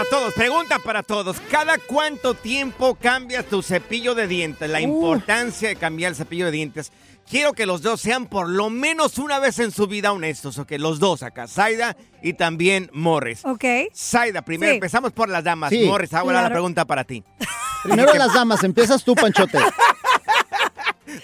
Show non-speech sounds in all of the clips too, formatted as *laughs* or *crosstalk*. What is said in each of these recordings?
Para todos, pregunta para todos. ¿Cada cuánto tiempo cambias tu cepillo de dientes? La importancia de cambiar el cepillo de dientes. Quiero que los dos sean por lo menos una vez en su vida honestos, ok, los dos acá, Zaida y también Morris. Ok. Zaida, primero Sí. empezamos por las damas. Sí. Morris, ahora la Claro. pregunta para ti. Primero las damas, empiezas tú, Panchote. *laughs*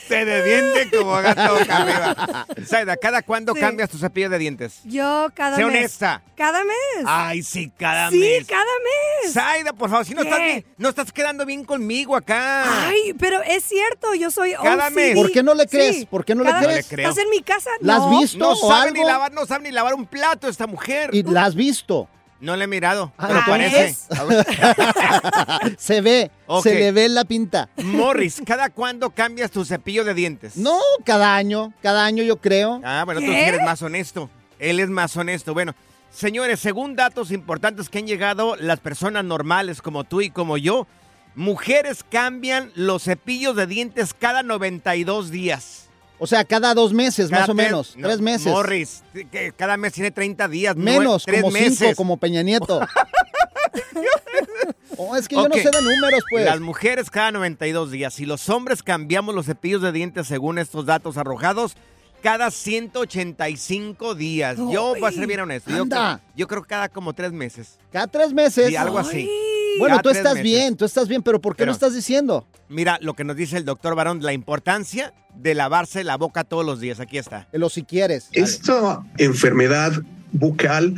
Se defiende como gato boca arriba. *laughs* Zaida, ¿cada cuándo Sí. cambias tu cepillo de dientes? Yo cada Sé mes. honesta. Cada mes. Ay, sí, cada sí, mes. cada mes. Zaida, por favor, si no ¿Qué? estás, bien- no estás quedando bien conmigo acá. Ay, pero es cierto, yo soy Cada OCD. mes. ¿Por qué no le crees? Sí. ¿Por qué no le Cada crees? le creo. ¿Estás en mi casa? ¿La has No. visto? no o sabe ni lavar, no sabe ni lavar un plato esta mujer. Y la has visto. No le he mirado. Ah, ¿Te entonces. parece? *laughs* Se ve, se le ve la pinta. Morris, ¿cada cuándo cambias tu cepillo de dientes? No, cada año, cada año yo creo. Ah, bueno, tú eres más honesto. Él es más honesto. Bueno, señores, según datos importantes que han llegado, las personas normales como tú y como yo, mujeres cambian los cepillos de dientes cada 92 días. O sea, cada dos meses, Cada más o tres- menos. no, tres meses. Morris, que cada mes tiene 30 días. Menos, tres como meses. cinco, como Peña Nieto. *laughs* oh, es que yo no sé de números, pues. Las mujeres cada 92 días y los hombres cambiamos los cepillos de dientes según estos datos arrojados cada 185 días. Yo voy a ser bien honesto. Yo yo creo que cada como tres meses. Cada tres meses. Sí, algo así. Bueno, tú estás meses. bien, tú estás bien, pero ¿por qué Pero- lo estás diciendo? Mira lo que nos dice el doctor Barón, la importancia de lavarse la boca todos los días. Aquí está. Lo si quieres. Esta enfermedad bucal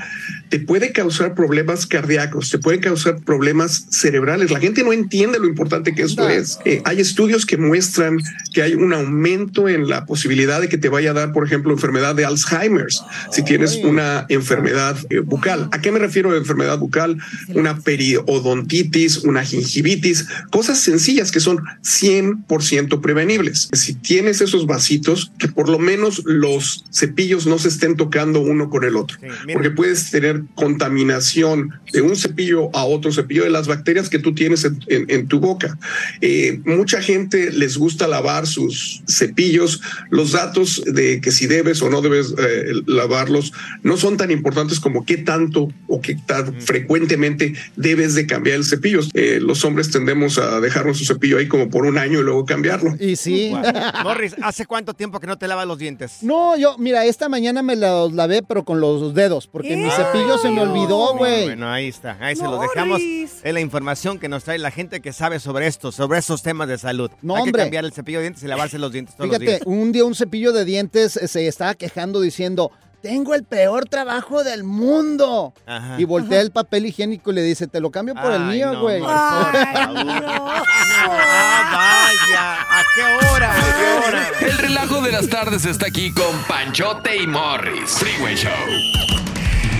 te puede causar problemas cardíacos, te puede causar problemas cerebrales. La gente no entiende lo importante que esto es. Eh, hay estudios que muestran que hay un aumento en la posibilidad de que te vaya a dar, por ejemplo, enfermedad de Alzheimer's si tienes una enfermedad eh, bucal. ¿A qué me refiero de enfermedad bucal? Una periodontitis, una gingivitis, cosas sencillas que son 100% prevenibles. Si tienes esos vasitos, que por lo menos los cepillos no se estén tocando uno con el otro. Sí. porque puedes tener contaminación de un cepillo a otro cepillo de las bacterias que tú tienes en, en- en tu boca. Eh, mucha gente les gusta lavar sus cepillos. Los datos de que si debes o no debes eh, lavarlos no son tan importantes como qué tanto o qué tan frecuentemente debes de cambiar el cepillo. Eh, los hombres tendemos a dejar nuestro cepillo ahí como por un año y luego cambiarlo. Y sí. *laughs* Morris, ¿hace cuánto tiempo que no te lavas los dientes? No, yo, mira, esta mañana me los lavé, pero con los dedos, porque mi cepillo se me olvidó, güey. Bueno, ahí está. Ahí se los dejamos. Es la información que nos trae la gente que sabe sobre esto, sobre esos temas de salud. No, Hay hombre. que cambiar el cepillo de dientes y lavarse los dientes todos los Fíjate, días. un día un cepillo de dientes eh, se estaba quejando diciendo, tengo el peor trabajo del mundo. Ajá. Y voltea el papel higiénico y le dice, te lo cambio por el mío, no, güey. Ah, vaya. ¿A qué hora? ¿A qué hora? El relajo de las tardes está aquí con Panchote y Morris. Freeway Show.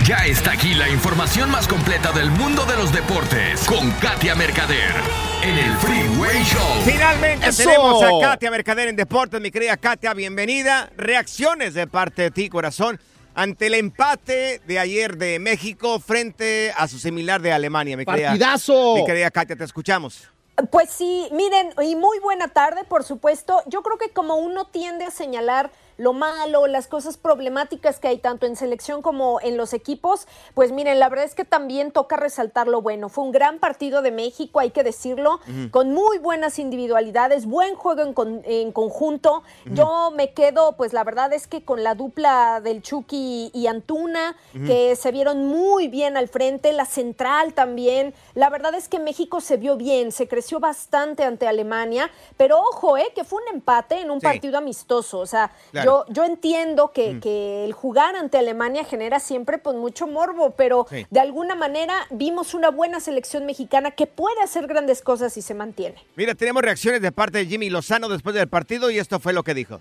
Ya está aquí la información más completa del mundo de los deportes con Katia Mercader en el Freeway Show. Finalmente ¡Eso! tenemos a Katia Mercader en Deportes, mi querida Katia, bienvenida. Reacciones de parte de ti, corazón, ante el empate de ayer de México frente a su similar de Alemania, mi querida. ¡Partidazo! Mi querida Katia, te escuchamos. Pues sí, miren, y muy buena tarde, por supuesto. Yo creo que como uno tiende a señalar lo malo, las cosas problemáticas que hay tanto en selección como en los equipos, pues miren, la verdad es que también toca resaltar lo bueno. Fue un gran partido de México, hay que decirlo, con muy buenas individualidades, buen juego en, con- en conjunto. Yo me quedo, pues la verdad es que con la dupla del Chucky y Antuna, que se vieron muy bien al frente, la central también. La verdad es que México se vio bien, se creció bastante ante Alemania, pero ojo, eh, que fue un empate en un Sí. partido amistoso. O sea, Claro. yo, yo entiendo que, Mm. que el jugar ante Alemania genera siempre pues mucho morbo, pero Sí. de alguna manera vimos una buena selección mexicana que puede hacer grandes cosas y se mantiene. Mira, tenemos reacciones de parte de Jimmy Lozano después del partido y esto fue lo que dijo.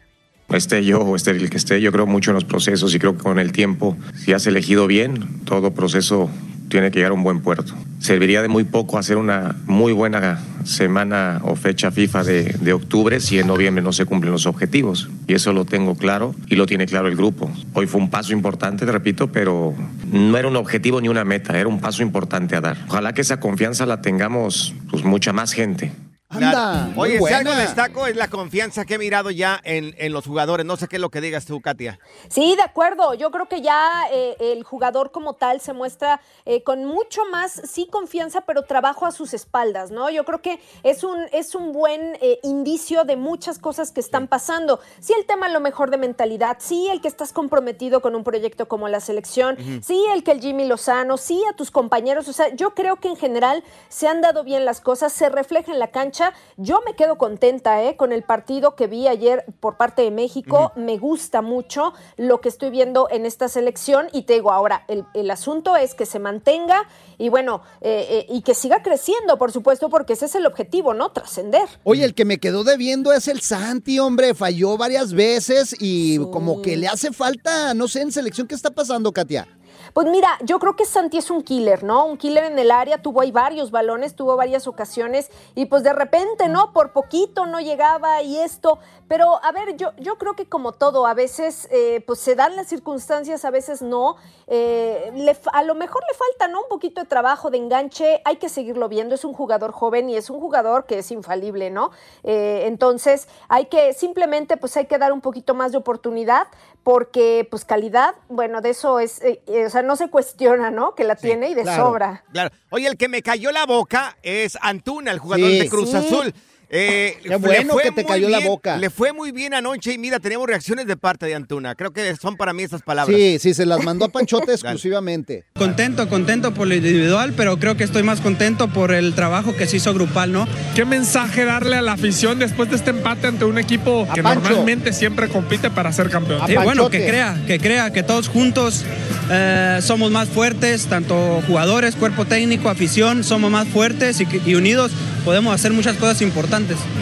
Esté yo o esté el que esté, yo creo mucho en los procesos y creo que con el tiempo, si has elegido bien, todo proceso tiene que llegar a un buen puerto. Serviría de muy poco hacer una muy buena semana o fecha FIFA de, octubre si en noviembre no se cumplen los objetivos. Y eso lo tengo claro y lo tiene claro el grupo. Hoy fue un paso importante, te repito, pero no era un objetivo ni una meta, era un paso importante a dar. Ojalá que esa confianza la tengamos pues mucha más gente. Anda, muy Oye, si algo destaco es la confianza que he mirado ya en, en los jugadores. No sé qué es lo que digas tú, Katia. Sí, de acuerdo. Yo creo que ya eh, el jugador como tal se muestra eh, con mucho más, sí, confianza, pero trabajo a sus espaldas, ¿no? Yo creo que es un, es un buen eh, indicio de muchas cosas que están pasando. Sí, el tema a lo mejor de mentalidad, sí, el que estás comprometido con un proyecto como la selección, sí, el que el Jimmy Lozano, sí, a tus compañeros. O sea, yo creo que en general se han dado bien las cosas, se refleja en la cancha. Yo me quedo contenta ¿eh? con el partido que vi ayer por parte de México. Me gusta mucho lo que estoy viendo en esta selección y te digo, ahora, el, el asunto es que se mantenga y bueno, eh, eh, y que siga creciendo, por supuesto, porque ese es el objetivo, ¿no? Trascender. Oye, el que me quedó debiendo es el Santi, hombre. Falló varias veces y como que le hace falta, no sé, en selección, ¿qué está pasando, Katia? Pues mira, yo creo que Santi es un killer, ¿no? Un killer en el área, tuvo ahí varios balones, tuvo varias ocasiones y pues de repente, ¿no? Por poquito no llegaba y esto. Pero a ver, yo, yo creo que como todo, a veces eh, pues se dan las circunstancias, a veces no. Eh, le a lo mejor le falta, ¿no? Un poquito de trabajo, de enganche, hay que seguirlo viendo. Es un jugador joven y es un jugador que es infalible, ¿no? Eh, entonces hay que simplemente pues hay que dar un poquito más de oportunidad porque pues calidad, bueno, de eso es, eh, sea, no se cuestiona, ¿no? Que la tiene y de claro, sobra. Claro. Oye, el que me cayó la boca es Antuna, el jugador Sí. de Cruz Sí. Azul. Eh, Qué le bueno fue que te muy cayó la bien, boca. Le fue muy bien anoche y mira, tenemos reacciones de parte de Antuna. Creo que son para mí estas palabras. Sí, sí, se las mandó a Panchote *laughs* exclusivamente. Contento, contento por lo individual, pero creo que estoy más contento por el trabajo que se hizo grupal, ¿no? ¿Qué mensaje darle a la afición después de este empate ante un equipo que Pancho. normalmente siempre compite para ser campeón? Sí, bueno, que crea, que crea que todos juntos eh, somos más fuertes, tanto jugadores, cuerpo técnico, afición, somos más fuertes y unidos podemos hacer muchas cosas importantes.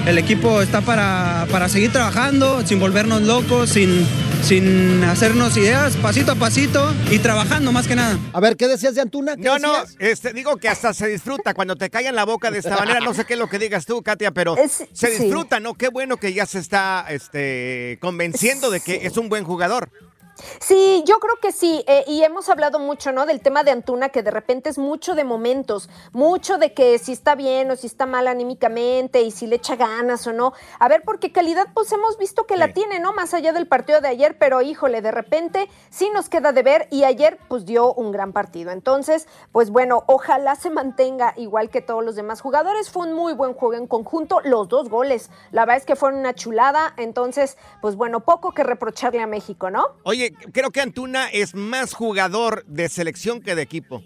El equipo está para, para seguir trabajando, sin volvernos locos, sin, sin hacernos ideas, pasito a pasito y trabajando más que nada. A ver, ¿qué decías de Antuna? No, no, este, digo que hasta se disfruta cuando te caen la boca de esta manera. No sé qué es lo que digas tú, Katia, pero se sí. disfruta, ¿no? Qué bueno que ya se está este, convenciendo de que es un buen jugador. Sí, yo creo que sí, eh, y hemos hablado mucho, ¿no? Del tema de Antuna, que de repente es mucho de momentos, mucho de que si está bien o si está mal anímicamente y si le echa ganas o no. A ver, porque calidad, pues hemos visto que la tiene, ¿no? Más allá del partido de ayer, pero híjole, de repente sí nos queda de ver y ayer pues dio un gran partido. Entonces, pues bueno, ojalá se mantenga igual que todos los demás jugadores. Fue un muy buen juego en conjunto, los dos goles. La verdad es que fueron una chulada, entonces, pues bueno, poco que reprocharle a México, ¿no? Oye, creo que Antuna es más jugador de selección que de equipo.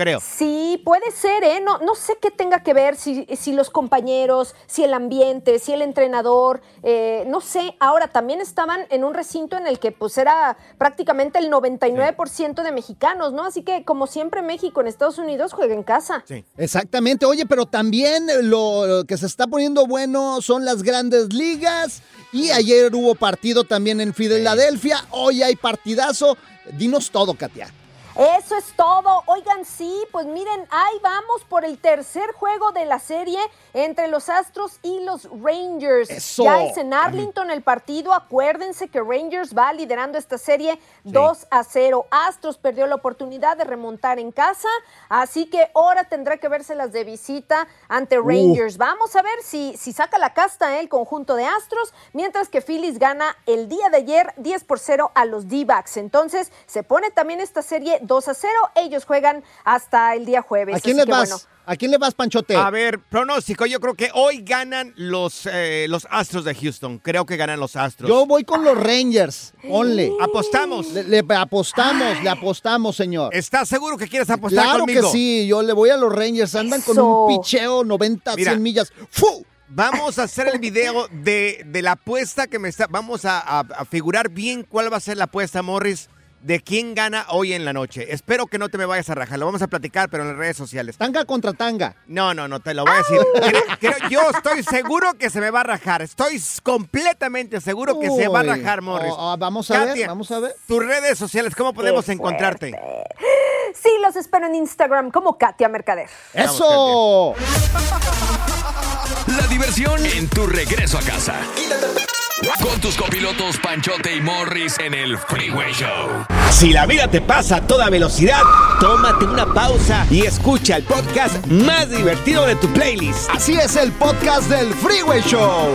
Creo. Sí, puede ser, ¿eh? No, no sé qué tenga que ver, si, si los compañeros, si el ambiente, si el entrenador, eh, no sé. Ahora, también estaban en un recinto en el que pues era prácticamente el 99% de mexicanos, ¿no? Así que, como siempre, México en Estados Unidos juega en casa. Sí. Exactamente, oye, pero también lo, lo que se está poniendo bueno son las grandes ligas y ayer hubo partido también en Filadelfia, hoy hay partidazo. Dinos todo, Katia. Eso es todo. Oigan, sí, pues miren, ahí vamos por el tercer juego de la serie entre los Astros y los Rangers. Eso. Ya es en Arlington el partido. Acuérdense que Rangers va liderando esta serie 2 a 0. Astros perdió la oportunidad de remontar en casa, así que ahora tendrá que vérselas de visita ante Rangers. Vamos a ver si, si saca la casta eh, el conjunto de Astros, mientras que Phillies gana el día de ayer 10 por 0 a los D-backs. Entonces se pone también esta serie 2 a 0. Ellos juegan hasta el día jueves. ¿A quién así le que, vas? bueno, ¿A quién le vas, Panchote? A ver, pronóstico. Yo creo que hoy ganan los, eh, los Astros de Houston. Creo que ganan los Astros. Yo voy con los Rangers. Ponle. Apostamos. Le, le apostamos, le apostamos, señor. ¿Estás seguro que quieres apostar Claro conmigo? que sí, yo le voy a los Rangers. Andan con un picheo 90, Mira. 100 millas. ¡Fu! Vamos a hacer el *laughs* video de, de la apuesta que me está. Vamos a, a- a figurar bien cuál va a ser la apuesta, Morris, de quién gana hoy en la noche. Espero que no te me vayas a rajar. Lo vamos a platicar, pero en las redes sociales. Tanga contra tanga. No, no, no, te lo voy a decir. Creo- creo- yo estoy seguro que se me va a rajar. Estoy completamente seguro que se va a Uy. rajar, Morris. Oh, oh, vamos a ver, Katia, vamos a ver. Tus redes sociales, ¿cómo podemos Qué encontrarte? sí, los espero en Instagram como Katia Mercader. ¡Eso! La diversión en tu regreso a casa. Con tus copilotos Panchote y Morris en el Freeway Show. Si la vida te pasa a toda velocidad, tómate una pausa y escucha el podcast más divertido de tu playlist. Así es el podcast del Freeway Show.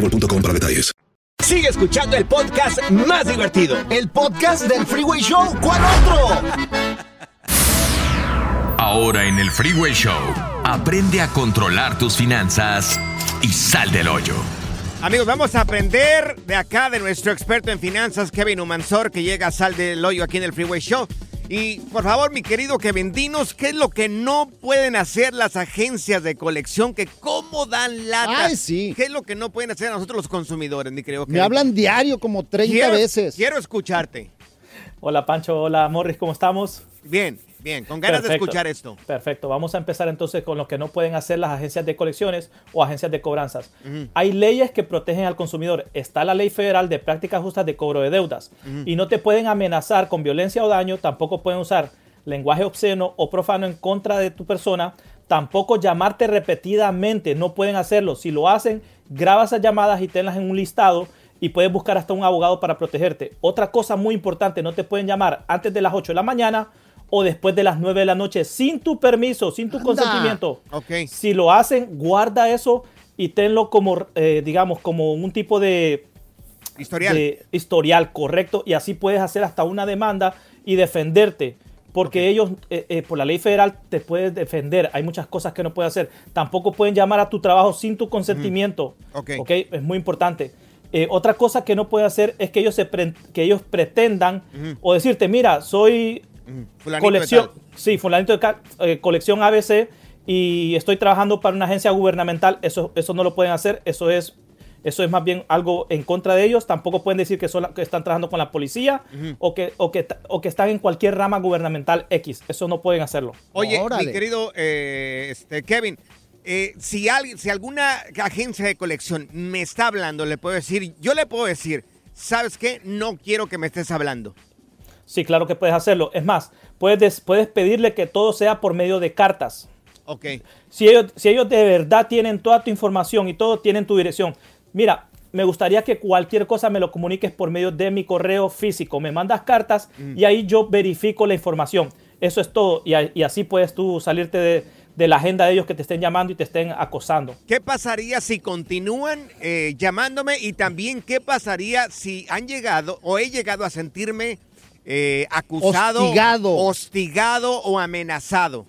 boostmobile.com para detalles. Sigue escuchando el podcast más divertido. El podcast del Freeway Show. ¿Cuál otro? Ahora en el Freeway Show, aprende a controlar tus finanzas y sal del hoyo. Amigos, vamos a aprender de acá de nuestro experto en finanzas, Kevin Humansor, que llega a Sal del Hoyo aquí en el Freeway Show. Y por favor, mi querido Kevin, dinos qué es lo que no pueden hacer las agencias de colección, que cómo dan latas. Ay, sí. ¿Qué es lo que no pueden hacer nosotros los consumidores, mi querido Me hablan diario como 30 Quiero- veces. Quiero escucharte. Hola Pancho, hola Morris, ¿cómo estamos? Bien, bien, con ganas de Perfecto, escuchar esto. Perfecto, vamos a empezar entonces con lo que no pueden hacer las agencias de colecciones o agencias de cobranzas. Hay leyes que protegen al consumidor. Está la ley federal de prácticas justas de cobro de deudas y no te pueden amenazar con violencia o daño, tampoco pueden usar lenguaje obsceno o profano en contra de tu persona, tampoco llamarte repetidamente, no pueden hacerlo. Si lo hacen, graba esas llamadas y tenlas en un listado y puedes buscar hasta un abogado para protegerte. Otra cosa muy importante, no te pueden llamar antes de las 8 de la mañana o después de las 9 de la noche sin tu permiso, sin tu Anda. consentimiento. Ok. Si lo hacen, guarda eso y tenlo como, eh, digamos, como un tipo de Historial. de historial correcto y así puedes hacer hasta una demanda y defenderte. Porque ellos, eh, eh, por la ley federal, te puedes defender. Hay muchas cosas que no puedes hacer. Tampoco pueden llamar a tu trabajo sin tu consentimiento. Ok. ¿ok? Es muy importante. Eh, otra cosa que no puede hacer es que ellos, se pre- que ellos pretendan o decirte, mira, soy Fulanito de colección, sí, fulanito de eh, colección ABC y estoy trabajando para una agencia gubernamental. Eso, eso no lo pueden hacer. Eso es, eso es más bien algo en contra de ellos. Tampoco pueden decir que, son que están trabajando con la policía o, que, o, que, o que están en cualquier rama gubernamental X. Eso no pueden hacerlo. Oye, mi querido eh, este, Kevin, eh, si, alguien, si alguna agencia de colección me está hablando, le puedo decir, yo le puedo decir, ¿sabes qué? No quiero que me estés hablando. Sí, claro que puedes hacerlo. Es más, puedes, des- puedes pedirle que todo sea por medio de cartas. Ok. Si ellos, si ellos de verdad tienen toda tu información y todo tienen tu dirección, mira, me gustaría que cualquier cosa me lo comuniques por medio de mi correo físico. Me mandas cartas Mm. y ahí yo verifico la información. Eso es todo. Y así puedes tú salirte de, de la agenda de ellos que te estén llamando y te estén acosando. ¿Qué pasaría si continúan eh, llamándome? Y también, ¿qué pasaría si han llegado o he llegado a sentirme eh, acusado, Hostigado. hostigado o amenazado?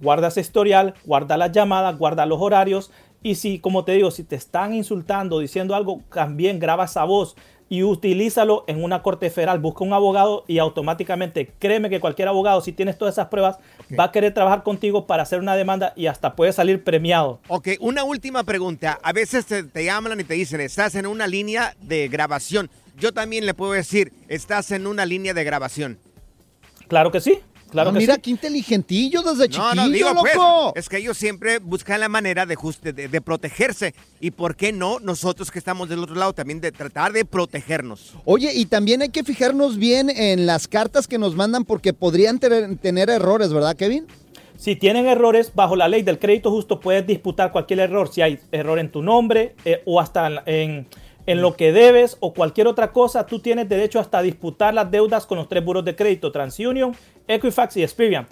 Guarda ese historial, guarda las llamadas, guarda los horarios. Y si, como te digo, si te están insultando, diciendo algo, también graba esa voz y utilízalo en una corte federal. Busca un abogado y automáticamente, créeme que cualquier abogado, si tienes todas esas pruebas, va a querer trabajar contigo para hacer una demanda y hasta puede salir premiado. Ok, una última pregunta. A veces te, te llaman y te dicen, estás en una línea de grabación. Yo también le puedo decir, estás en una línea de grabación. Claro que sí. Claro que mira sí. qué inteligentillo desde No, chiquillo, no, digo pues, loco. es que ellos siempre buscan la manera de, just- de, de protegerse. ¿Y por qué no nosotros que estamos del otro lado también de tratar de protegernos? Oye, y también hay que fijarnos bien en las cartas que nos mandan porque podrían tener, tener errores, ¿verdad, Kevin? Si tienen errores, bajo la ley del crédito justo puedes disputar cualquier error. Si hay error en tu nombre eh, o hasta en, en- en lo que debes o cualquier otra cosa, tú tienes derecho hasta a disputar las deudas con los tres buros de crédito, TransUnion, Equifax y Experian.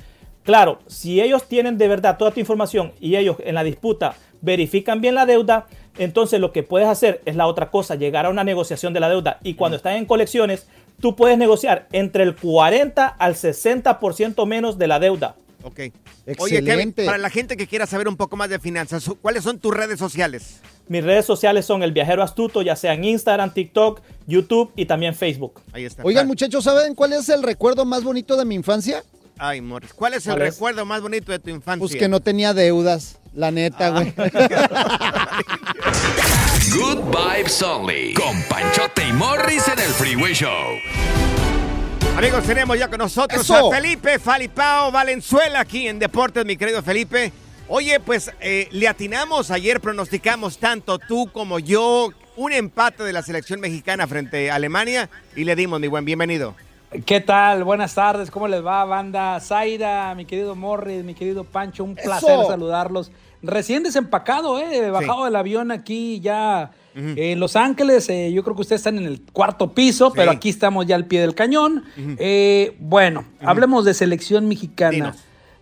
Claro, si ellos tienen de verdad toda tu información y ellos en la disputa verifican bien la deuda, entonces lo que puedes hacer es la otra cosa, llegar a una negociación de la deuda. Y cuando están en colecciones, tú puedes negociar entre el 40 al 60% menos de la deuda. Ok. Oye, Kevin, Excelente. para la gente que quiera saber un poco más de finanzas, ¿cuáles son tus redes sociales? Mis redes sociales son El Viajero Astuto, ya sea en Instagram, TikTok, YouTube y también Facebook. Ahí está. Oigan, muchachos, ¿saben cuál es el recuerdo más bonito de mi infancia? Ay, Morris, ¿cuál es el ¿Cuál es? recuerdo más bonito de tu infancia? Pues que no tenía deudas, la neta, güey. *laughs* Good Vibes Only. Con Panchote y Morris en el Freeway Show. Amigos, tenemos ya con nosotros ¡Eso! a Felipe Falipao Valenzuela aquí en Deportes, mi querido Felipe. Oye, pues eh, le atinamos ayer, pronosticamos tanto tú como yo un empate de la selección mexicana frente a Alemania y le dimos, mi buen, bienvenido. ¿Qué tal? Buenas tardes, ¿cómo les va, banda? Zaira, mi querido Morris, mi querido Pancho, un placer ¡Eso! saludarlos. Recién desempacado, ¿eh? Bajado del avión aquí ya en Los Ángeles. eh, yo creo que ustedes están en el cuarto piso, pero aquí estamos ya al pie del cañón. Eh, bueno, hablemos de selección mexicana.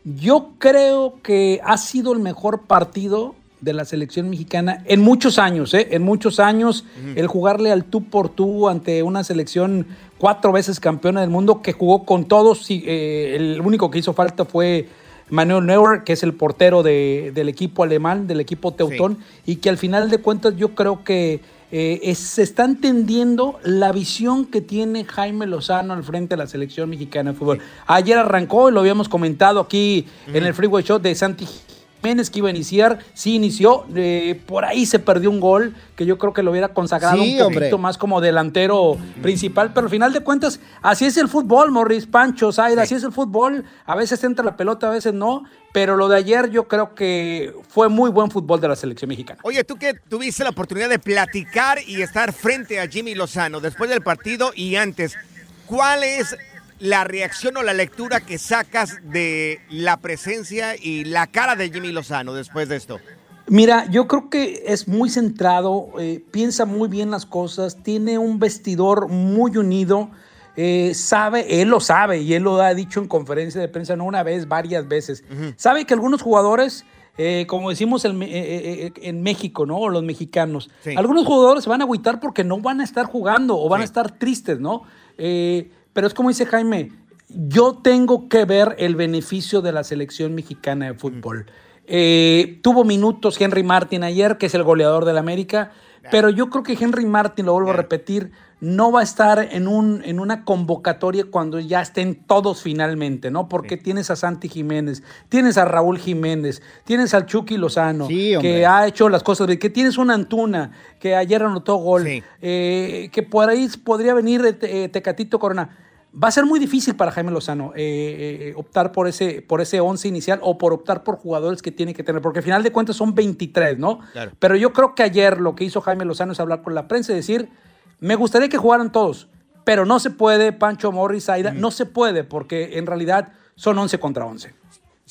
Yo creo que ha sido el mejor partido de la selección mexicana en muchos años, ¿eh? En muchos años, el jugarle al tú por tú ante una selección cuatro veces campeona del mundo que jugó con todos. y, eh, el único que hizo falta fue Manuel Neuer, que es el portero de- del equipo alemán, del equipo teutón, y que al final de cuentas yo creo que eh, es- se está entendiendo la visión que tiene Jaime Lozano al frente de la selección mexicana de fútbol. Ayer arrancó, y lo habíamos comentado aquí en el Freeway Show de Santi Jiménez que iba a iniciar, sí inició, eh, por ahí se perdió un gol que yo creo que lo hubiera consagrado Sí, un poquito hombre. más como delantero principal, pero al final de cuentas, así es el fútbol, Morris, Pancho, Zaira, así es el fútbol, a veces entra la pelota, a veces no, pero lo de ayer yo creo que fue muy buen fútbol de la selección mexicana. Oye, tú que tuviste la oportunidad de platicar y estar frente a Jimmy Lozano después del partido y antes, ¿cuál es la reacción o la lectura que sacas de la presencia y la cara de Jimmy Lozano después de esto? Mira, yo creo que es muy centrado, eh, piensa muy bien las cosas, tiene un vestidor muy unido, eh, sabe, él lo sabe y él lo ha dicho en conferencia de prensa no una vez, varias veces. Sabe que algunos jugadores, eh, como decimos en, eh, eh, en México, ¿no? O los mexicanos, Sí. algunos jugadores se van a agüitar porque no van a estar jugando o van a estar tristes, ¿no? Pero es como dice Jaime, yo tengo que ver el beneficio de la selección mexicana de fútbol. Eh, tuvo minutos Henry Martin ayer, que es el goleador del América, pero yo creo que Henry Martin, lo vuelvo a repetir, no va a estar en, un, en una convocatoria cuando ya estén todos finalmente, ¿no? Porque tienes a Santi Jiménez, tienes a Raúl Jiménez, tienes al Chucky Lozano, que ha hecho las cosas que tienes un Antuna, que ayer anotó gol, eh, que por ahí podría venir eh, Tecatito Corona. Va a ser muy difícil para Jaime Lozano eh, eh, optar por ese, por ese 11 inicial o por optar por jugadores que tiene que tener, porque al final de cuentas son 23, ¿no? Claro. Pero yo creo que ayer lo que hizo Jaime Lozano es hablar con la prensa y decir, me gustaría que jugaran todos, pero no se puede, Pancho Morris, Aida, no se puede, porque en realidad son 11 contra 11.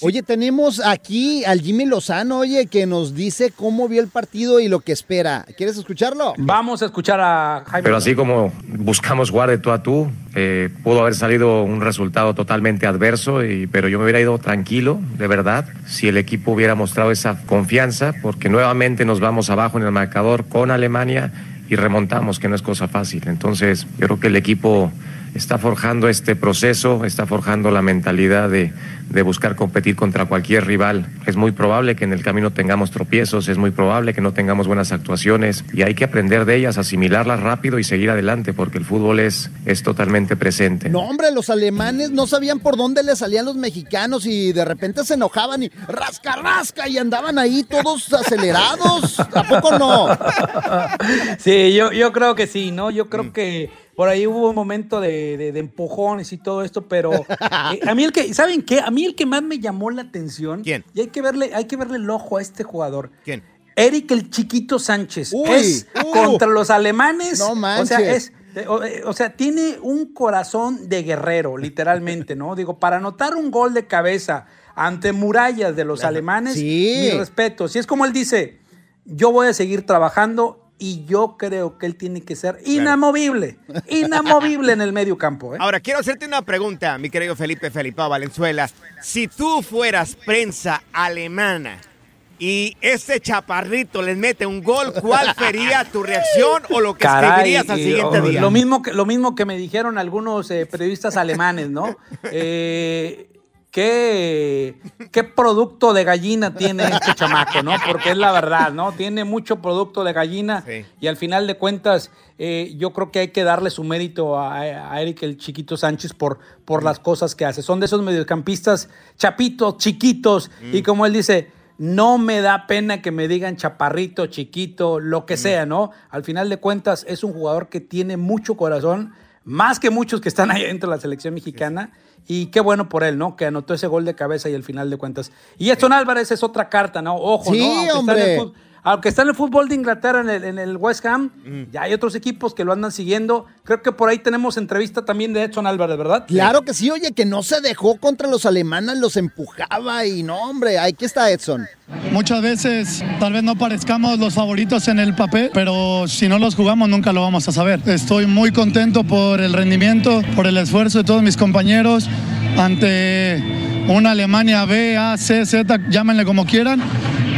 Oye, tenemos aquí al Jimmy Lozano, oye, que nos dice cómo vio el partido y lo que espera. ¿Quieres escucharlo? Vamos a escuchar a Jaime Pero así como buscamos jugar de tú a tú, eh, pudo haber salido un resultado totalmente adverso, y, pero yo me hubiera ido tranquilo, de verdad, si el equipo hubiera mostrado esa confianza, porque nuevamente nos vamos abajo en el marcador con Alemania y remontamos, que no es cosa fácil. Entonces, yo creo que el equipo está forjando este proceso, está forjando la mentalidad de, de buscar competir contra cualquier rival. Es muy probable que en el camino tengamos tropiezos, es muy probable que no tengamos buenas actuaciones y hay que aprender de ellas, asimilarlas rápido y seguir adelante porque el fútbol es, es totalmente presente. No, hombre, los alemanes no sabían por dónde le salían los mexicanos y de repente se enojaban y rasca, rasca y andaban ahí todos *laughs* acelerados. ¿A poco no? Sí, yo, yo creo que sí, ¿no? Yo creo que por ahí hubo un momento de, de- de empujones y todo esto, pero *laughs* eh, a mí el que, ¿saben qué? A mí el que más me llamó la atención. ¿Quién? Y hay que verle, hay que verle el ojo a este jugador. ¿Quién? Eric el Chiquito Sánchez. Uy, es uh. contra los alemanes. No O manches. sea, es. O, eh, o sea, tiene un corazón de guerrero, literalmente, ¿no? Digo, para anotar un gol de cabeza ante murallas de los alemanes, Sí. mi respeto. Si es como él dice, yo voy a seguir trabajando y yo creo que él tiene que ser inamovible, inamovible en el medio campo. ¿eh? Ahora, quiero hacerte una pregunta, mi querido Felipe Felipao Valenzuela. Si tú fueras prensa alemana y este chaparrito les mete un gol, ¿cuál sería tu reacción o lo que Caray, escribirías al siguiente día? Lo mismo, que, lo mismo que me dijeron algunos eh, periodistas alemanes, ¿no? *laughs* Eh, ¿qué, ¿Qué producto de gallina tiene este chamaco, no? Porque es la verdad, ¿no? Tiene mucho producto de gallina y al final de cuentas eh, yo creo que hay que darle su mérito a, a Eric el Chiquito Sánchez por, por las cosas que hace. Son de esos mediocampistas chapitos, chiquitos y como él dice, no me da pena que me digan chaparrito, chiquito, lo que sea, ¿no? Al final de cuentas es un jugador que tiene mucho corazón, más que muchos que están ahí dentro de la selección mexicana. Y qué bueno por él, ¿no? Que anotó ese gol de cabeza y al final de cuentas. Y Edson Álvarez es otra carta, ¿no? Ojo, Sí, ¿no? Aunque está en hombre. el aunque está en el fútbol de Inglaterra, en el, en el West Ham, Mm. ya hay otros equipos que lo andan siguiendo. Creo que por ahí tenemos entrevista también de Edson Álvarez, ¿verdad? Claro que sí, oye, que no se dejó contra los alemanes, los empujaba y no, hombre, aquí está Edson. Muchas veces tal vez no parezcamos los favoritos en el papel, pero si no los jugamos nunca lo vamos a saber. Estoy muy contento por el rendimiento, por el esfuerzo de todos mis compañeros ante una Alemania B, A, C, Z, llámenle como quieran,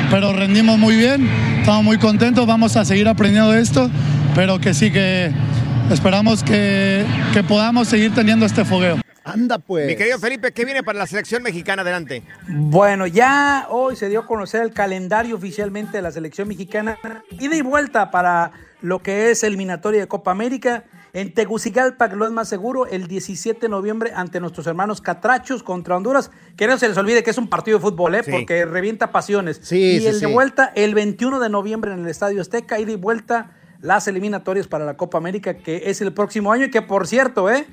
pero rendimos muy bien, estamos muy contentos, vamos a seguir aprendiendo de esto, pero que sí que esperamos que, que podamos seguir teniendo este fogueo. Anda pues. Mi querido Felipe, ¿qué viene para la selección mexicana? Adelante. Bueno, ya hoy se dio a conocer el calendario oficialmente de la selección mexicana. Ida y vuelta para lo que es eliminatoria de Copa América. En Tegucigalpa, que lo es más seguro, el 17 de noviembre ante nuestros hermanos Catrachos contra Honduras. Que no se les olvide que es un partido de fútbol, ¿eh? Sí. porque revienta pasiones. Sí, y sí, el de vuelta el 21 de noviembre en el Estadio Azteca. Ida y vuelta las eliminatorias para la Copa América, que es el próximo año. Y que, por cierto, ¿eh?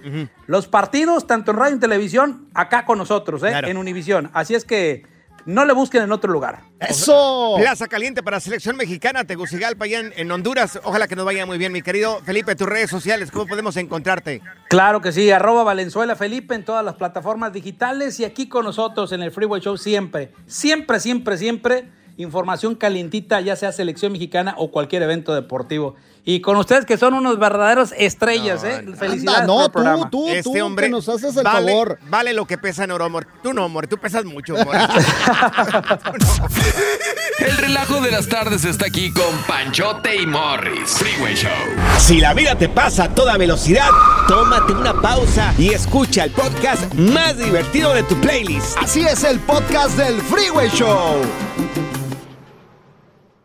los partidos, tanto en radio y en televisión, acá con nosotros, ¿eh? Claro. en Univisión. Así es que no le busquen en otro lugar. ¡Eso! Plaza caliente para selección mexicana, Tegucigalpa, allá en, en Honduras. Ojalá que nos vaya muy bien, mi querido Felipe. Tus redes sociales, ¿cómo podemos encontrarte? Claro que sí, arroba Valenzuela Felipe en todas las plataformas digitales y aquí con nosotros en el Freeway Show siempre, siempre, siempre, siempre. información calientita, ya sea selección mexicana o cualquier evento deportivo. Y con ustedes que son unos verdaderos estrellas, ¿eh? Felicidades Anda, no, por el tú, programa. tú, Este tú, hombre que nos haces el vale, favor. Vale lo que pesa en oro, amor. Tú no, amor. Tú pesas mucho, amor. *laughs* El relajo de las tardes está aquí con Panchote y Morris. Freeway Show. Si la vida te pasa a toda velocidad, tómate una pausa y escucha el podcast más divertido de tu playlist. Así es el podcast del Freeway Show.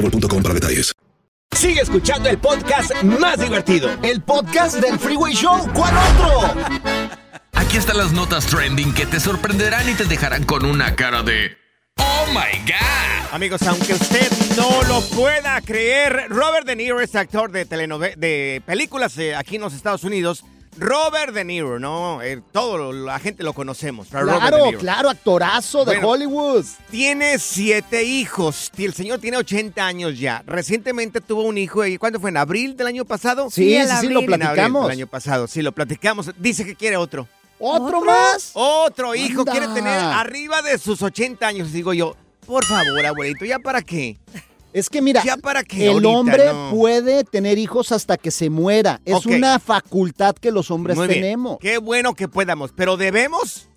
boostmobile.com para detalles. Sigue escuchando el podcast más divertido. El podcast del Freeway Show. ¿Cuál otro? Aquí están las notas trending que te sorprenderán y te dejarán con una cara de ¡Oh my God! Amigos, aunque usted no lo pueda creer, Robert De Niro es actor de, de películas eh, aquí en los Estados Unidos. Robert De Niro, ¿no? Eh, todo la gente lo conocemos. pero Robert De Claro, Niro. claro, actorazo de Bueno, Hollywood. Tiene siete hijos. Y El señor tiene 80 años ya. Recientemente tuvo un hijo. ¿y ¿Cuándo fue? ¿En abril del año pasado? Sí, sí, sí, lo En abril platicamos. del año pasado, sí, lo platicamos. Dice que quiere otro. ¿Otro más? Otro hijo. Anda. Quiere tener arriba de sus 80 años. Digo yo, por favor, abuelito, ¿ya para qué? Es que mira, ¿Ya para el ahorita, hombre no? puede tener hijos hasta que se muera. Es una facultad que los hombres Muy bien. tenemos. Qué bueno que podamos, pero debemos.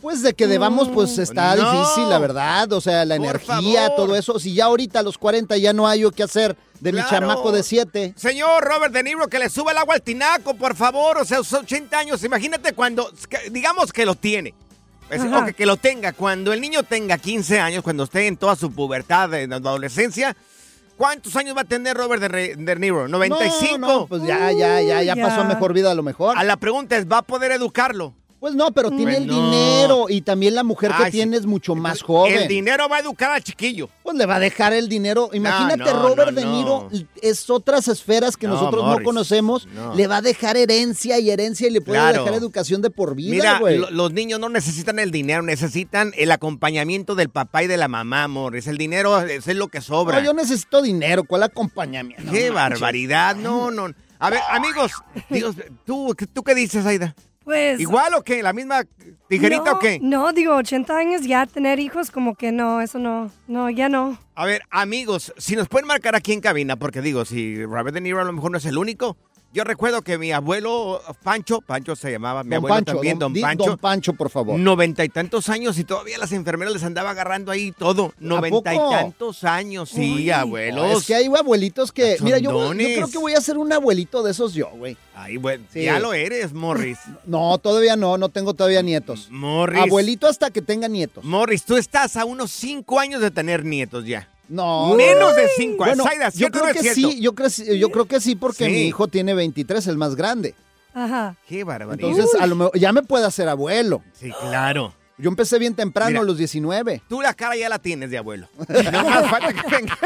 Pues de que debamos, pues está No. difícil, la verdad. O sea, la Por energía, favor. todo eso. Si ya ahorita a los 40 ya no hay yo qué hacer de mi chamaco de 7. Señor Robert De Niro, que le suba el agua al tinaco, por favor. O sea, sus 80 años. Imagínate cuando, digamos que lo tiene. Es- o que, que lo tenga. Cuando el niño tenga 15 años, cuando esté en toda su pubertad, en la adolescencia, ¿cuántos años va a tener Robert De, Re- De Niro? ¿95? No, no, pues ya, ya, ya, ya pasó a mejor vida a lo mejor. A la pregunta es, ¿va a poder educarlo? Pues no, pero tiene el Pues no. dinero y también la mujer que sí. tiene es mucho más joven. El dinero va a educar al chiquillo. Pues le va a dejar el dinero. Imagínate, no, Robert De. Niro es otras esferas que No, nosotros no conocemos. no. Le va a dejar herencia y herencia y le puede Claro. dejar educación de por vida, Mira, güey. lo- los niños no necesitan el dinero, necesitan el acompañamiento del papá y de la mamá, Morris. El dinero es lo que sobra. No, yo necesito dinero. ¿Cuál acompañamiento? ¡Qué barbaridad! No, no. A ver, amigos, Dios, ¿tú, ¿tú qué dices, Aida? Pues. ¿Igual o qué? ¿La misma tijerita no, o qué? No, digo, 80 años ya tener hijos, como que no, eso no, no, ya no. A ver, amigos, si nos pueden marcar aquí en cabina, porque digo, si Robert De Niro a lo mejor no es el único. Yo recuerdo que mi abuelo Pancho, Pancho se llamaba, mi Don abuelo Pancho, también, don, di Pancho. Don Pancho, por favor. Noventa y tantos años y todavía las enfermeras les andaba agarrando ahí todo. Noventa y tantos años, sí, Uy, abuelos. Es que hay abuelitos que. Mira, yo, creo que voy a ser un abuelito de esos yo, güey. Ay, bueno, Sí. ya lo eres, Morris. *laughs* No, todavía no, no tengo todavía nietos. Morris. Abuelito hasta que tenga nietos. Morris, tú estás a unos cinco años de tener nietos ya. No. Menos de cinco. Bueno, Zaida, yo ¿cierto o creo no es que cierto? sí, yo creo, yo creo que sí, porque Sí. mi hijo tiene 23, el más grande. Ajá. Qué barbaridad. Entonces, a lo mejor, ya me puede hacer abuelo. Sí, claro. Yo empecé bien temprano, Mira. a los 19. Tú la cara ya la tienes de abuelo. *laughs* No más falta que venga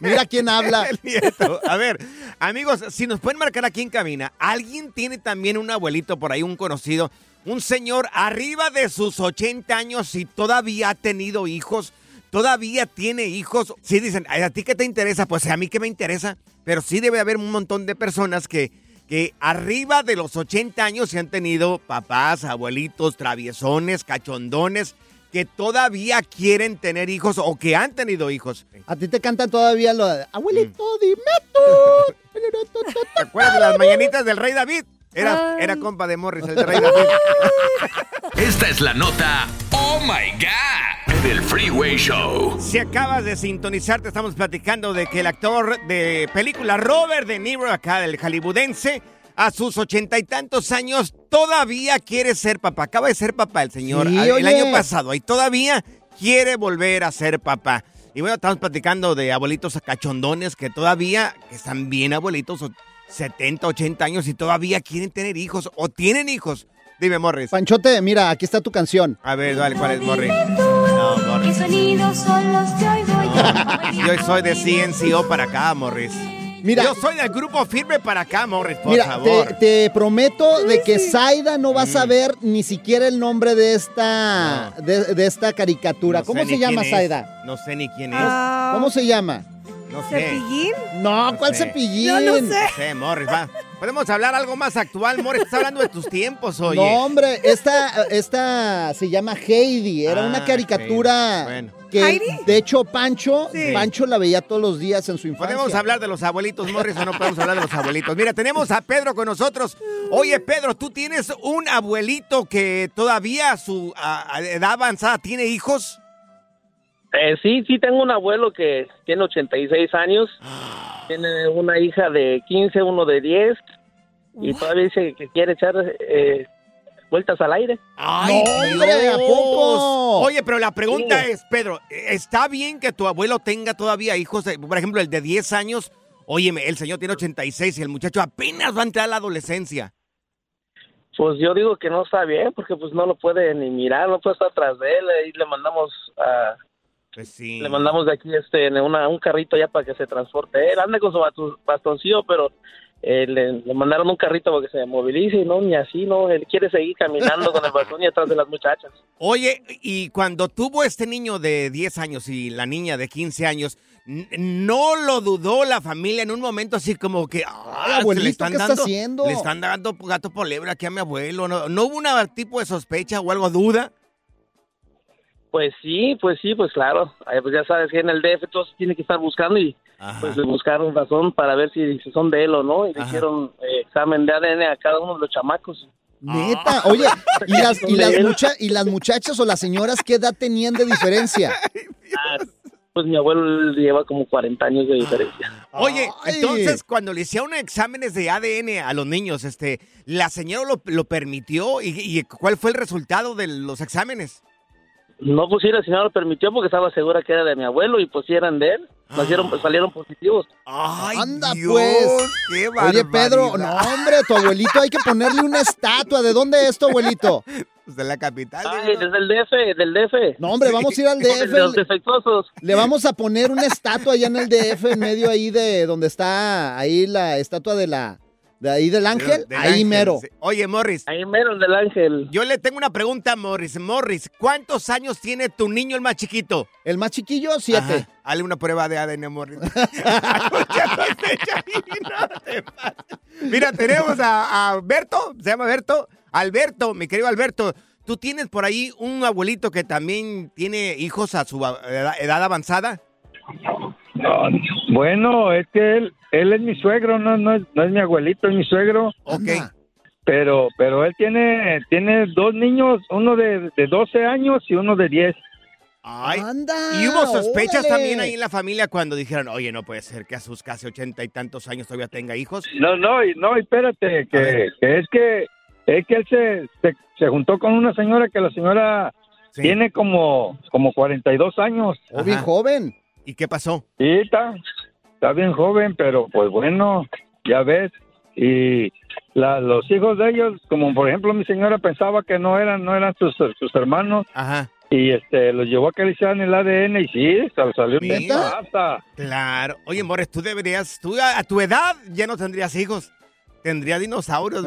Mira quién habla. *laughs* el nieto. A ver, amigos, si nos pueden marcar aquí en cabina, ¿alguien tiene también un abuelito por ahí, un conocido? Un señor arriba de sus 80 años y todavía ha tenido hijos. Todavía tiene hijos. Sí dicen, "Ay, ¿a ti qué te interesa? Pues a mí qué me interesa. Pero sí debe haber un montón de personas que, que arriba de los 80 años se han tenido papás, abuelitos, traviesones, cachondones, que todavía quieren tener hijos o que han tenido hijos. A ti te cantan todavía lo de abuelito, dime tú. *laughs* ¿Te acuerdas de las mañanitas del rey David? Era, era compa de Morris, el rey David. *laughs* Esta es la nota Oh My God del Freeway Show. Si acabas de sintonizar, te estamos platicando de que el actor de película Robert De Niro, acá del hollywoodense, a sus ochenta y tantos años todavía quiere ser papá. Acaba de ser papá el señor Sí, el año pasado y todavía quiere volver a ser papá. Y bueno, estamos platicando de abuelitos cachondones que todavía, están bien abuelitos, o 70, 80 años y todavía quieren tener hijos o tienen hijos. Dime, Morris. Panchote, mira, aquí está tu canción. A ver, dale, ¿cuál es, Morris? Morris. sonidos son los que oigo *laughs* Yo soy de CNCO para acá, Morris. Mira. Yo soy del grupo firme para acá, Morris, por Mira, favor. te, te prometo de que Zaida no va a saber ni siquiera el nombre de esta, de, de esta caricatura. No ¿Cómo se llama. Zaida? No sé ni quién es. Ah, ¿Cómo se llama? No sé. ¿Cepillín? No, ¿cuál sé. cepillín? Yo no sé. No sé, Morris, va. Podemos hablar algo más actual, Morris. Estás hablando de tus tiempos, oye. No, hombre, esta, esta se llama Heidi. Era Ah, una caricatura Heidi. Bueno. que, ¿Heidi? de hecho, Pancho, Sí. Pancho la veía todos los días en su infancia. ¿Podemos hablar de los abuelitos, Morris, o no podemos hablar de los abuelitos? Mira, tenemos a Pedro con nosotros. Oye, Pedro, ¿tú tienes un abuelito que todavía a su a- a edad avanzada tiene hijos? Eh, sí, sí, tengo un abuelo que tiene 86 años. Tiene una hija de 15, uno de 10. Y todavía dice que quiere echar eh, vueltas al aire. ¡Ay, No, hombre, ¿a poco? Oye, pero la pregunta Sí. es, Pedro, ¿está bien que tu abuelo tenga todavía hijos? Eh, Por ejemplo, el de 10 años. Óyeme, el señor tiene 86 y el muchacho apenas va a entrar a la adolescencia. Pues yo digo que no está bien porque pues no lo puede ni mirar, no puede estar atrás de él. Ahí le mandamos a... Pues sí. Le mandamos de aquí este en una, un carrito ya para que se transporte. Él anda con su batu- bastoncillo, pero eh, le, le mandaron un carrito para que se movilice y no, ni así, no. Él quiere seguir caminando con el bastón y *laughs* atrás de las muchachas. Oye, y cuando tuvo este niño de 10 años y la niña de 15 años, ¿no lo dudó la familia en un momento así como que... ah, abuelito, se le están ¿qué está dando, haciendo? Le están dando gato por lebre aquí a mi abuelo. ¿No, ¿No hubo un tipo de sospecha o algo duda? Pues sí, pues sí, pues claro. Ay, pues ya sabes que en el DF todos tienen que estar buscando y pues buscaron razón para ver si, si son de él o no. Y le hicieron eh, examen de ADN a cada uno de los chamacos. Neta, oye, *laughs* ¿y las, y, las mucha- ¿y las muchachas o las señoras qué edad tenían de diferencia? *laughs* Ah, pues mi abuelo lleva como 40 años de diferencia. Oye, entonces cuando le hicieron exámenes de ADN a los niños, este, ¿la señora lo, lo permitió? ¿Y, y cuál fue el resultado de los exámenes? No, pues sí, la señora lo permitió porque estaba segura que era de mi abuelo y pues sí eran de él. Nacieron, salieron positivos. Anda, pues. qué Oye, Pedro, no, hombre, tu abuelito hay que ponerle una estatua. ¿De dónde es tu abuelito? *laughs* De la capital. Ay, desde el DF, del DF. No, hombre, vamos a ir al *laughs* De los DF. defectuosos. Le vamos a poner una estatua allá en el DF, en medio ahí de donde está ahí la estatua de la de ahí del ángel, Del ahí ángel, mero. Oye, Morris. Ahí mero, el del ángel. Yo le tengo una pregunta a Morris. Morris, ¿cuántos años tiene tu niño el más chiquito? El más chiquillo, siete. Ajá. Hazle una prueba de ADN, Morris. *laughs* *laughs* Mira, tenemos a, a Berto, se llama Berto. Alberto, mi querido Alberto, ¿tú tienes por ahí un abuelito que también tiene hijos a su edad avanzada? No, bueno, es que él, él es mi suegro, no, no, es, no es mi abuelito, es mi suegro. Ok. Pero, pero él tiene, tiene dos niños, uno de, de 12 años y uno de 10. Ay, Anda, y hubo sospechas órale. también ahí en la familia cuando dijeron, oye, no puede ser que a sus casi ochenta y tantos años todavía tenga hijos. No, no, y- no, espérate, que, es que es que él se, se, se juntó con una señora que la señora tiene como, como 42 años. Oh, bien joven. ¿Y qué pasó? Sí, está, está bien joven, pero pues bueno, ya ves. Y la, los hijos de ellos, como por ejemplo mi señora pensaba que no eran, no eran sus, sus hermanos. Ajá. Y este, los llevó a que le hicieran el ADN y sí, sal- salió pasa. Claro. Oye, Morris, tú deberías, tú a, a tu edad ya no tendrías hijos. Tendría dinosaurios.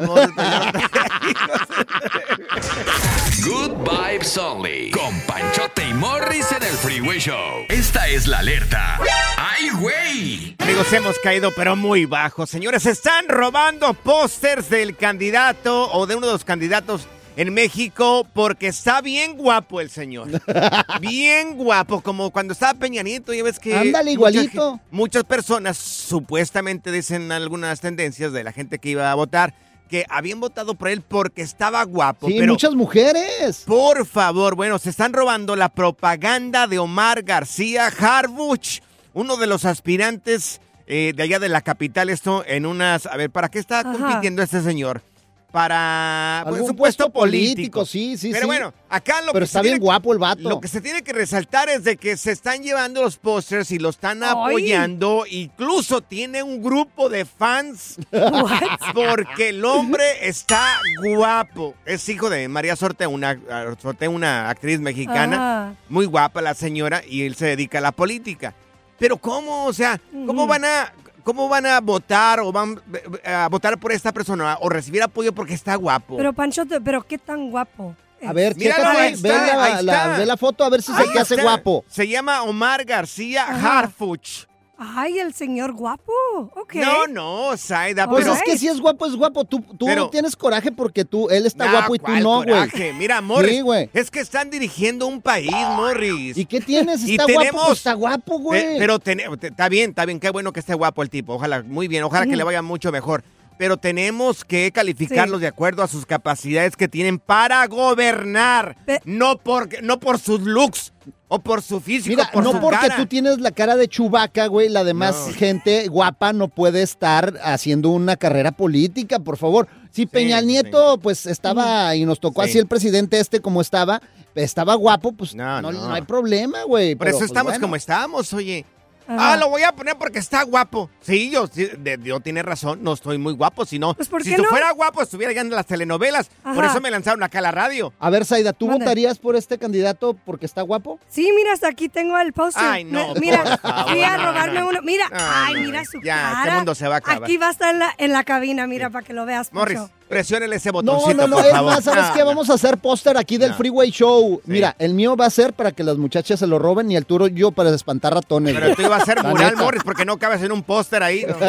*laughs* Good Vibes Only. Con Panchote y Morris en el Freeway Show. Esta es la alerta. ¡Ay, güey! Amigos, hemos caído pero muy bajo. Señores, están robando pósters del candidato o de uno de los candidatos en México porque está bien guapo el señor. *laughs* Bien guapo, como cuando estaba Peña Nieto, ya ves que... Ándale, igualito. Muchas personas supuestamente dicen algunas tendencias de la gente que iba a votar que habían votado por él porque estaba guapo. Sí, pero muchas mujeres. por favor, bueno, se están robando la propaganda de Omar García Harbuch, uno de los aspirantes eh, de allá de la capital, esto en unas... A ver, ¿para qué está Ajá. compitiendo este señor? Para pues, Algún un puesto puesto político, sí, sí, Pero sí. bueno, acá lo Pero que está se bien tiene- guapo el vato. Lo que se tiene que resaltar es de que se están llevando los pósters y lo están Ay. apoyando. Incluso tiene un grupo de fans *laughs* porque el hombre está guapo. Es hijo de María Sorte, una, Sorte, una actriz mexicana. Ah. Muy guapa la señora y él se dedica a la política. Pero ¿cómo? O sea, ¿cómo van a... ¿Cómo van a votar o van eh, a votar por esta persona o recibir apoyo porque está guapo? Pero Pancho, pero qué tan guapo. A ver, Míralo, chécate, ahí ve está, la, ahí la- está. ve la foto a ver si Ahí se te hace guapo. Se llama Omar García Ajá. Harfuch. Ay, el señor guapo. Ok. No, no, Saida, Pues pero... es que si es guapo, es guapo. Tú, tú Pero- tienes coraje porque tú, él está Nah, guapo y tú ¿cuál no, güey. coraje? Mira, Morris, Sí, güey. es que están dirigiendo un país, Morris. ¿Y qué tienes? *laughs* Y Está guapo, tenemos- pues está guapo, güey. Pe- Pero está bien, está bien, qué bueno que esté guapo el tipo. Ojalá, muy bien, ojalá que le vaya mucho mejor. Pero tenemos que calificarlos de acuerdo a sus capacidades que tienen para gobernar. No por, no por sus looks o por su físico, Mira, por no su porque cara. tú tienes la cara de chubaca, güey, la demás No. gente guapa no puede estar haciendo una carrera política, por favor. Si Peña Nieto, pues estaba y nos tocó Sí. así el presidente este como estaba, estaba guapo, pues no, no. no hay problema, güey. Por pero, eso pues, estamos bueno. como estamos, oye. Ajá. Ah, lo voy a poner porque está guapo. Sí, yo, sí, de- yo tiene razón, no estoy muy guapo, sino Pues, ¿por si no? fuera guapo estuviera ya en las telenovelas. Por eso me lanzaron acá a la radio. A ver, Zaida, ¿tú votarías por este candidato porque está guapo? Sí, mira, hasta aquí tengo el póster. Ay, no, Me- Mira, favor, fui a robarme no. uno. Mira, ay, no, mira su ya, cara. este mundo se va a acabar. Aquí va a estar en la, en la cabina, mira, para que lo veas, Morris, Poncho. Presiónele ese No, botoncito, no, no, por es favor. más, ¿sabes No, qué? no. Vamos a hacer póster aquí del No. Freeway Show. Mira, el mío va a ser para que las muchachas se lo roben y el tuyo yo para espantar ratones. Pero tú ibas a La mural. Morris, porque no cabes en un póster ahí. ¿no? *laughs*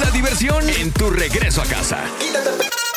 La diversión en tu regreso a casa.